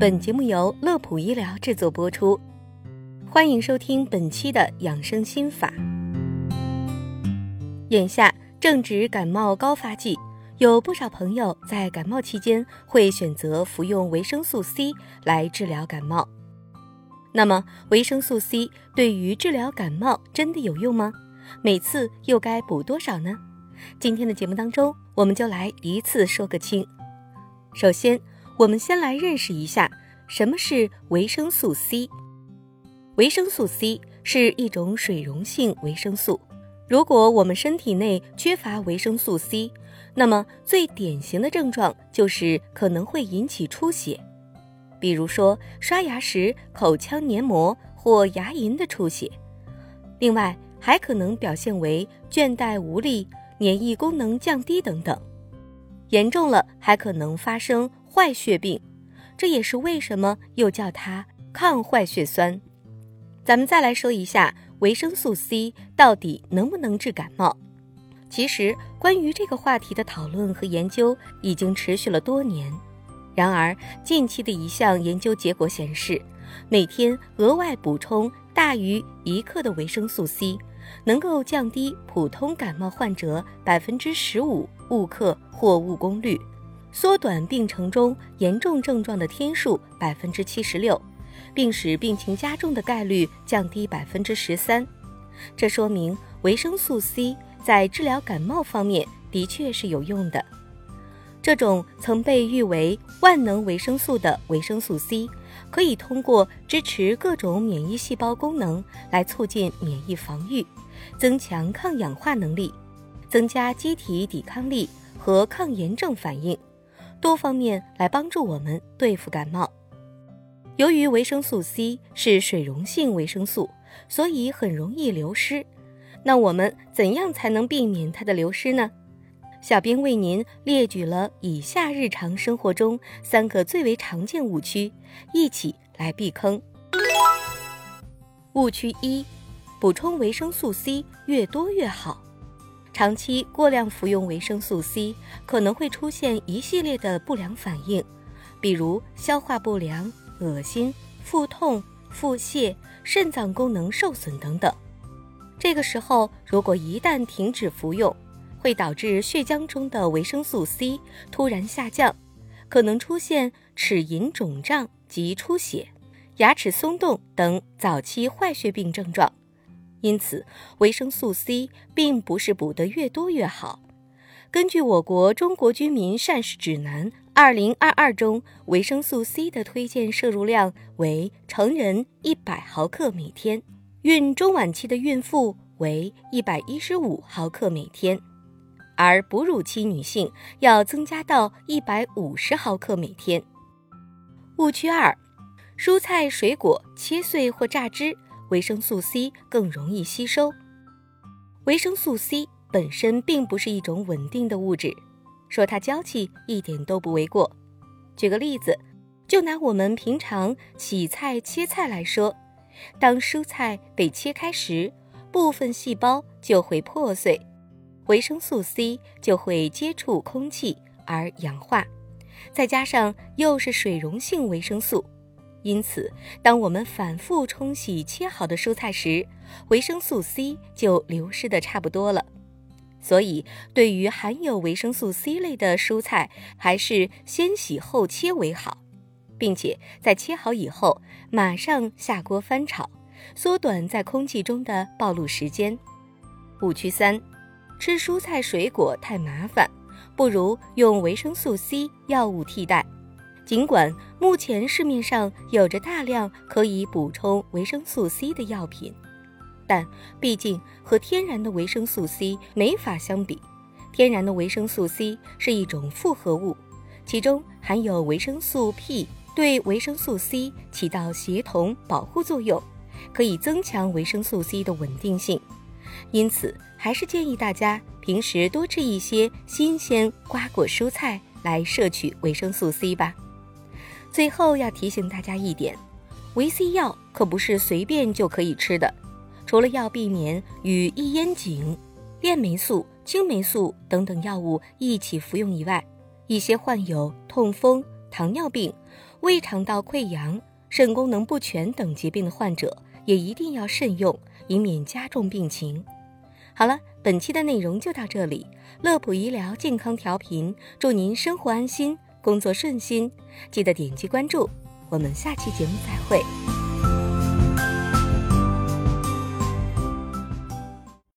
本节目由乐普医疗制作播出，欢迎收听本期的养生心法。眼下正值感冒高发季，有不少朋友在感冒期间会选择服用维生素 C 来治疗感冒。那么，维生素 C 对于治疗感冒真的有用吗？每次又该补多少呢？今天的节目当中，我们就来一次说个清。首先，我们先来认识一下什么是维生素 C。维生素 C 是一种水溶性维生素。如果我们身体内缺乏维生素 C，那么最典型的症状就是可能会引起出血，比如说刷牙时口腔黏膜或牙龈的出血。另外，还可能表现为倦怠无力。免疫功能降低等等，严重了还可能发生坏血病，这也是为什么又叫它抗坏血酸。咱们再来说一下维生素 C 到底能不能治感冒？其实关于这个话题的讨论和研究已经持续了多年。然而近期的一项研究结果显示，每天额外补充大于一克的维生素 C。能够降低普通感冒患者百分之十五误克或误工率，缩短病程中严重症状的天数百分之七十六，并使病情加重的概率降低百分之十三。这说明维生素 C 在治疗感冒方面的确是有用的。这种曾被誉为万能维生素的维生素 C，可以通过支持各种免疫细胞功能来促进免疫防御。增强抗氧化能力，增加机体抵抗力和抗炎症反应，多方面来帮助我们对付感冒。由于维生素 C 是水溶性维生素，所以很容易流失。那我们怎样才能避免它的流失呢？小编为您列举了以下日常生活中三个最为常见误区，一起来避坑。误区一。补充维生素 C 越多越好，长期过量服用维生素 C 可能会出现一系列的不良反应，比如消化不良、恶心、腹痛、腹泻、肾脏功能受损等等。这个时候，如果一旦停止服用，会导致血浆中的维生素 C 突然下降，可能出现齿龈肿胀及出血、牙齿松动等早期坏血病症状。因此，维生素 C 并不是补得越多越好。根据我国《中国居民膳食指南》二零二二中，维生素 C 的推荐摄入量为成人一百毫克每天，孕中晚期的孕妇为一百一十五毫克每天，而哺乳期女性要增加到一百五十毫克每天。误区二：蔬菜水果切碎或榨汁。维生素 C 更容易吸收。维生素 C 本身并不是一种稳定的物质，说它娇气一点都不为过。举个例子，就拿我们平常洗菜切菜来说，当蔬菜被切开时，部分细胞就会破碎，维生素 C 就会接触空气而氧化，再加上又是水溶性维生素。因此，当我们反复冲洗切好的蔬菜时，维生素 C 就流失的差不多了。所以，对于含有维生素 C 类的蔬菜，还是先洗后切为好，并且在切好以后马上下锅翻炒，缩短在空气中的暴露时间。误区三：吃蔬菜水果太麻烦，不如用维生素 C 药物替代。尽管目前市面上有着大量可以补充维生素 C 的药品，但毕竟和天然的维生素 C 没法相比。天然的维生素 C 是一种复合物，其中含有维生素 P，对维生素 C 起到协同保护作用，可以增强维生素 C 的稳定性。因此，还是建议大家平时多吃一些新鲜瓜果蔬菜来摄取维生素 C 吧。最后要提醒大家一点，维 C 药可不是随便就可以吃的。除了要避免与异烟肼、链霉素、青霉素等等药物一起服用以外，一些患有痛风、糖尿病、胃肠道溃疡、肾功能不全等疾病的患者也一定要慎用，以免加重病情。好了，本期的内容就到这里。乐普医疗健康调频，祝您生活安心，工作顺心。记得点击关注，我们下期节目再会。